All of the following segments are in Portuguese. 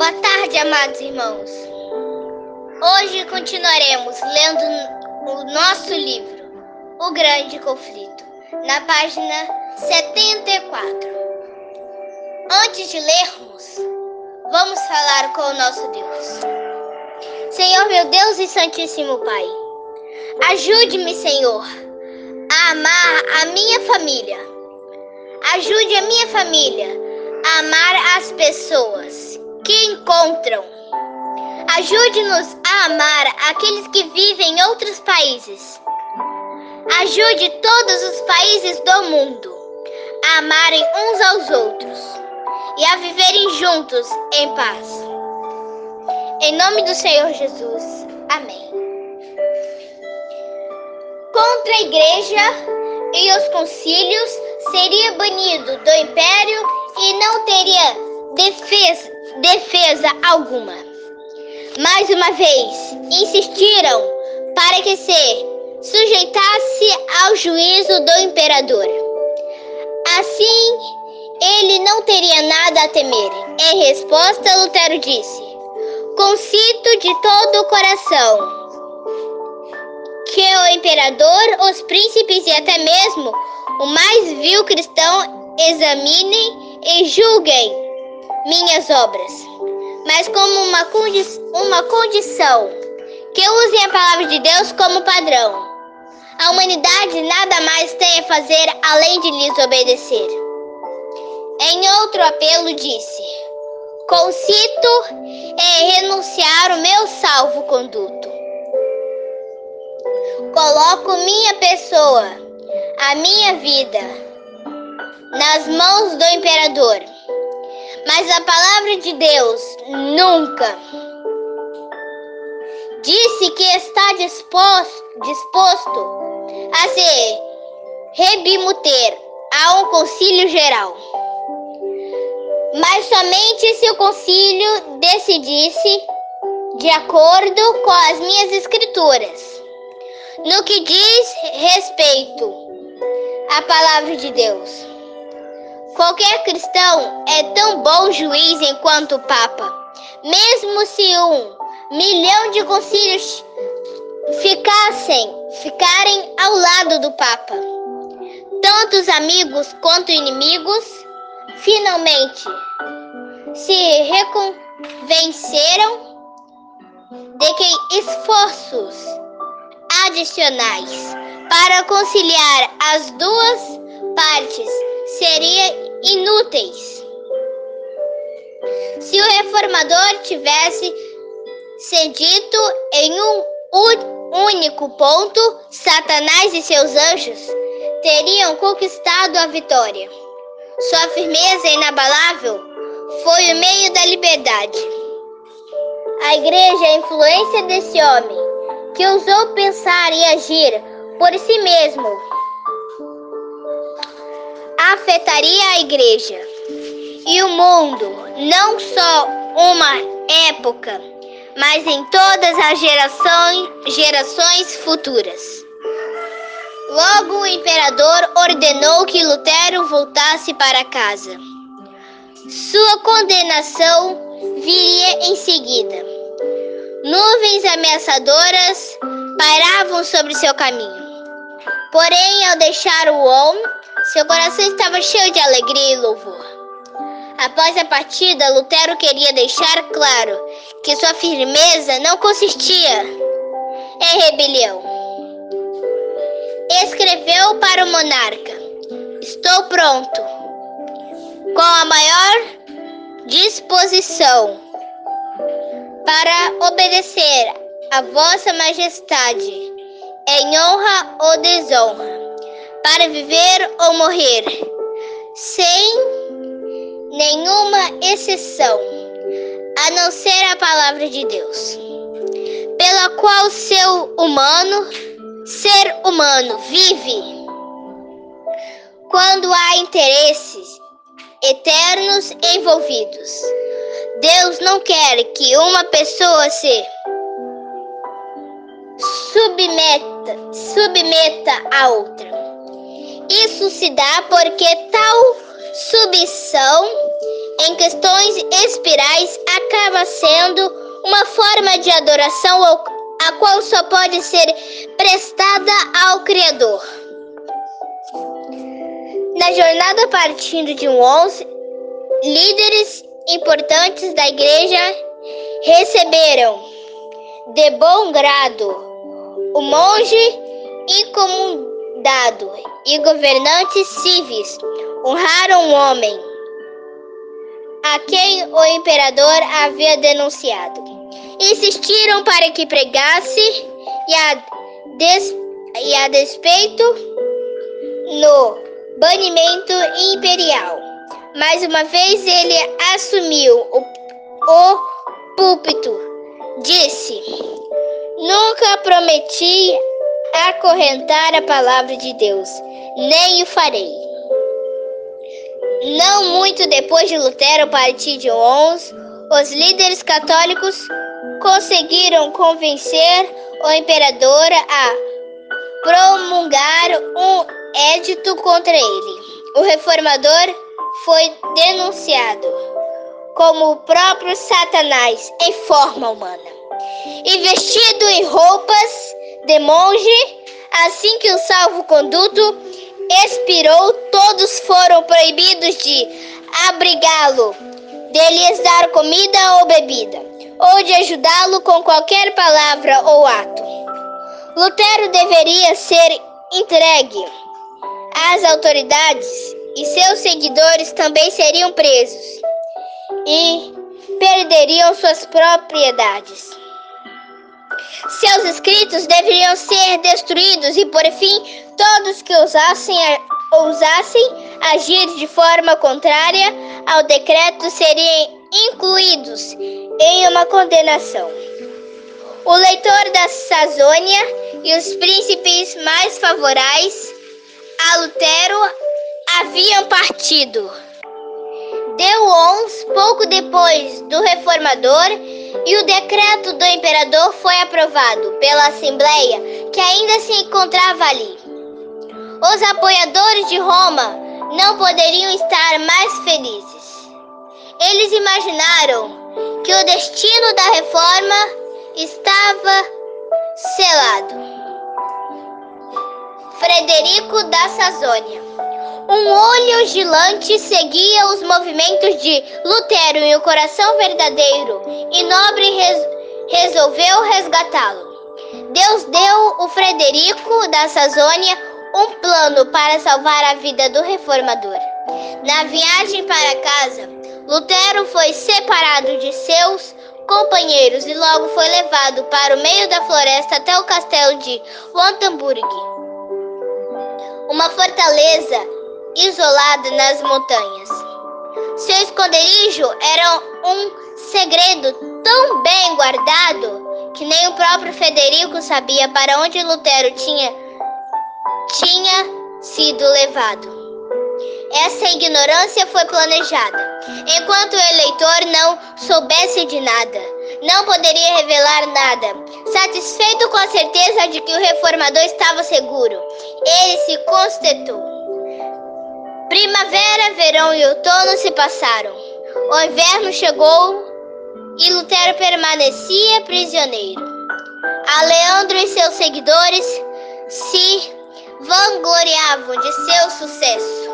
Boa tarde, amados irmãos. Hoje continuaremos lendo o nosso livro, O Grande Conflito, na página 74. Antes de lermos, vamos falar com o nosso Deus. Senhor, meu Deus e Santíssimo Pai, ajude-me, Senhor, a amar a minha família. Ajude a minha família a amar as pessoas que encontram. Ajude-nos a amar aqueles que vivem em outros países. Ajude todos os países do mundo a amarem uns aos outros e a viverem juntos em paz. Em nome do Senhor Jesus. Amém. Contra a igreja e os concílios seria banido do império e não teria defesa defesa alguma. Mais uma vez, insistiram para que se sujeitasse ao juízo do imperador. Assim, ele não teria nada a temer. Em resposta, Lutero disse: Concito de todo o coração que o imperador, os príncipes e até mesmo o mais vil cristão examinem e julguem minhas obras, mas como uma, condi uma condição que usem a palavra de Deus como padrão. A humanidade nada mais tem a fazer além de lhes obedecer. Em outro apelo disse: Concito é renunciar o meu salvo-conduto. Coloco minha pessoa, a minha vida, nas mãos do imperador mas a palavra de Deus nunca disse que está disposto, disposto a se rebimuter a um concílio geral. Mas somente se o concílio decidisse de acordo com as minhas escrituras, no que diz respeito à palavra de Deus. Qualquer cristão é tão bom juiz enquanto o Papa. Mesmo se um milhão de concílios ficassem, ficarem ao lado do Papa. Tanto os amigos quanto inimigos finalmente se reconvenceram de que esforços adicionais para conciliar as duas partes seria inúteis. Se o reformador tivesse cedido em um único ponto, Satanás e seus anjos teriam conquistado a vitória. Sua firmeza inabalável foi o meio da liberdade. A igreja, a influência desse homem, que ousou pensar e agir por si mesmo, afetaria a igreja e o mundo, não só uma época, mas em todas as gerações, gerações futuras. Logo o imperador ordenou que Lutero voltasse para casa. Sua condenação viria em seguida. Nuvens ameaçadoras pairavam sobre seu caminho. Porém, ao deixar o homem, seu coração estava cheio de alegria e louvor. Após a partida, Lutero queria deixar claro que sua firmeza não consistia em rebelião. Escreveu para o monarca: Estou pronto, com a maior disposição para obedecer a Vossa Majestade, em honra ou desonra para viver ou morrer, sem nenhuma exceção, a não ser a palavra de Deus, pela qual seu humano, ser humano, vive. Quando há interesses eternos envolvidos, Deus não quer que uma pessoa se submeta, submeta a outra. Isso se dá porque tal submissão em questões espirais acaba sendo uma forma de adoração a qual só pode ser prestada ao Criador. Na jornada partindo de um 11, líderes importantes da igreja receberam de bom grado o monge incomodado e governantes civis honraram o homem a quem o imperador havia denunciado. Insistiram para que pregasse e a, des, e a despeito no banimento imperial. Mais uma vez ele assumiu o, o púlpito. Disse: Nunca prometi acorrentar a palavra de Deus, nem o farei. Não muito depois de Lutero partir de Ons, os líderes católicos conseguiram convencer o imperador a promulgar um édito contra ele. O reformador foi denunciado como o próprio Satanás em forma humana. E vestido em roupas de monge, assim que o salvo-conduto expirou, todos foram proibidos de abrigá-lo, de lhes dar comida ou bebida, ou de ajudá-lo com qualquer palavra ou ato. Lutero deveria ser entregue às autoridades e seus seguidores também seriam presos e perderiam suas propriedades. Seus escritos deveriam ser destruídos e, por fim, todos que ousassem, ousassem agir de forma contrária ao decreto seriam incluídos em uma condenação. O leitor da Sazônia e os príncipes mais favoráveis a Lutero haviam partido. Deu ons pouco depois do reformador e o decreto do imperador foi aprovado pela Assembleia, que ainda se encontrava ali. Os apoiadores de Roma não poderiam estar mais felizes. Eles imaginaram que o destino da reforma estava selado. Frederico da Sazônia um olho gigante seguia os movimentos de Lutero e o coração verdadeiro e nobre res resolveu resgatá-lo. Deus deu o Frederico da Sazônia um plano para salvar a vida do reformador. Na viagem para casa, Lutero foi separado de seus companheiros e logo foi levado para o meio da floresta até o castelo de Wantenburg, uma fortaleza isolado nas montanhas. Seu esconderijo era um segredo tão bem guardado que nem o próprio Federico sabia para onde Lutero tinha, tinha sido levado. Essa ignorância foi planejada. Enquanto o eleitor não soubesse de nada, não poderia revelar nada. Satisfeito com a certeza de que o reformador estava seguro, ele se constituiu Primavera, verão e outono se passaram. O inverno chegou e Lutero permanecia prisioneiro. Aleandro e seus seguidores se vangloriavam de seu sucesso.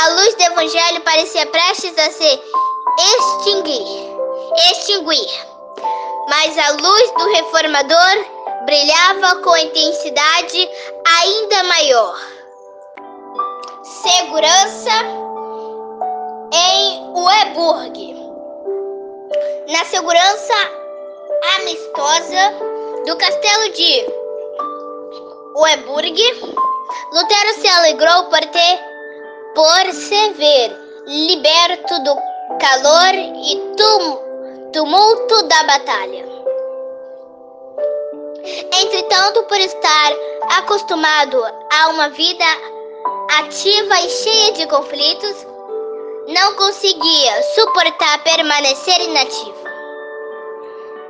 A luz do evangelho parecia prestes a se extinguir, extinguir. Mas a luz do reformador brilhava com intensidade ainda maior segurança em Weburg. Na segurança amistosa do castelo de Weburg, Lutero se alegrou por ter por se ver liberto do calor e tum, tumulto da batalha. Entretanto, por estar acostumado a uma vida ativa e cheia de conflitos, não conseguia suportar permanecer inativo.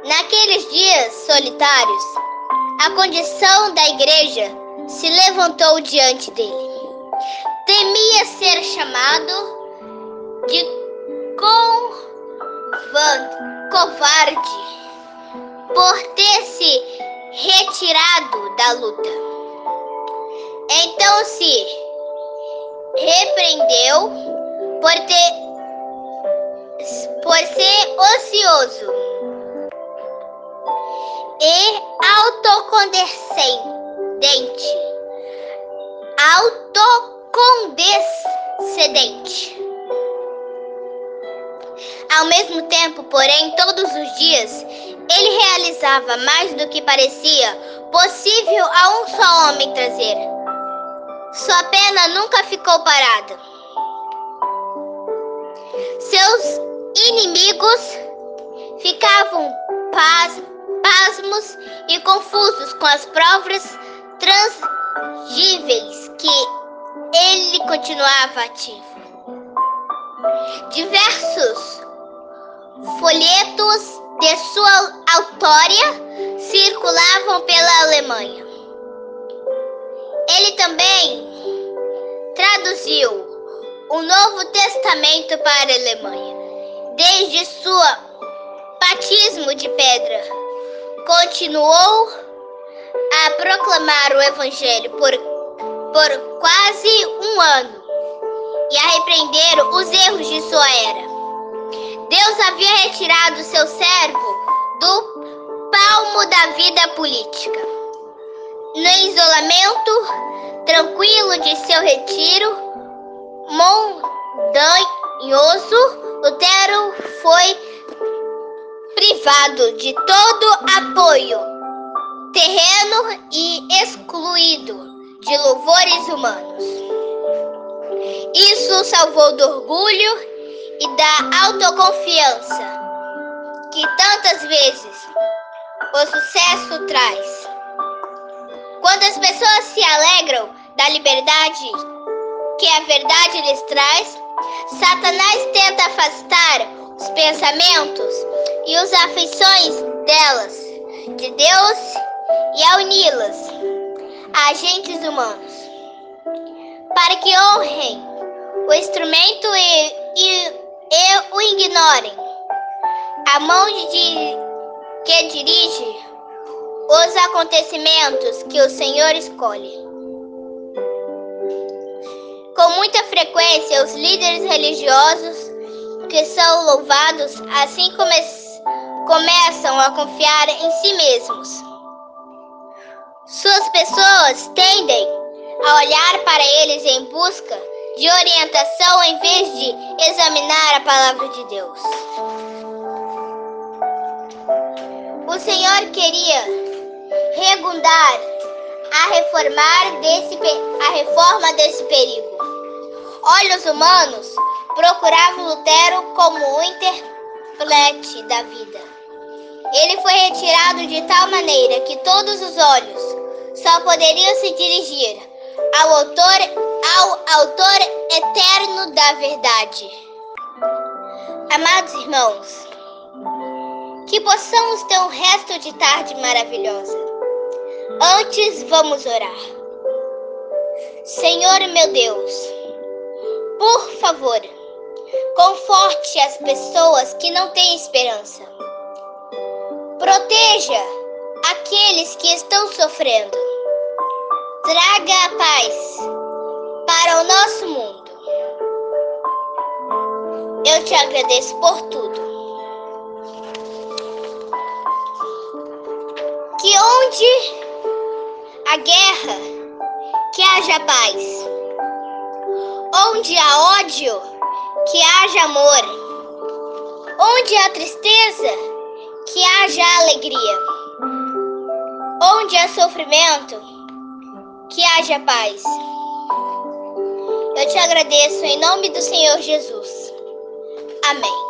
Naqueles dias solitários, a condição da igreja se levantou diante dele. Temia ser chamado de covarde por ter se retirado da luta. Então se repreendeu por ter por ser ocioso e autocondescendente. Autocondescendente. Ao mesmo tempo, porém, todos os dias, ele realizava mais do que parecia possível a um só homem trazer. Sua pena nunca ficou parada. Seus inimigos ficavam pas, pasmos e confusos com as provas transgíveis que ele continuava ativo. Diversos folhetos de sua autoria circulavam pela Alemanha. Ele também traduziu o Novo Testamento para a Alemanha, desde sua batismo de pedra. Continuou a proclamar o Evangelho por, por quase um ano e a repreender os erros de sua era. Deus havia retirado seu servo do palmo da vida política. No isolamento tranquilo de seu retiro montanhoso, Lutero foi privado de todo apoio terreno e excluído de louvores humanos. Isso salvou do orgulho e da autoconfiança que tantas vezes o sucesso traz. Quando as pessoas se alegram da liberdade que a verdade lhes traz, Satanás tenta afastar os pensamentos e as afeições delas de Deus e a uni-las a agentes humanos, para que honrem o instrumento e, e e o ignorem. A mão de, que dirige os acontecimentos que o Senhor escolhe. Com muita frequência, os líderes religiosos que são louvados assim come começam a confiar em si mesmos. Suas pessoas tendem a olhar para eles em busca de orientação em vez de examinar a palavra de Deus. O Senhor queria regundar a reformar desse a reforma desse perigo. Olhos humanos procuravam Lutero como o interprete da vida. Ele foi retirado de tal maneira que todos os olhos só poderiam se dirigir ao autor ao Autor eterno da verdade. Amados irmãos, que possamos ter um resto de tarde maravilhosa. Antes, vamos orar. Senhor meu Deus, por favor, conforte as pessoas que não têm esperança. Proteja aqueles que estão sofrendo. Traga a paz para o nosso mundo. Eu te agradeço por tudo. Que onde a guerra, que haja paz. Onde há ódio, que haja amor. Onde há tristeza, que haja alegria. Onde há sofrimento, que haja paz. Eu te agradeço em nome do Senhor Jesus. Amém.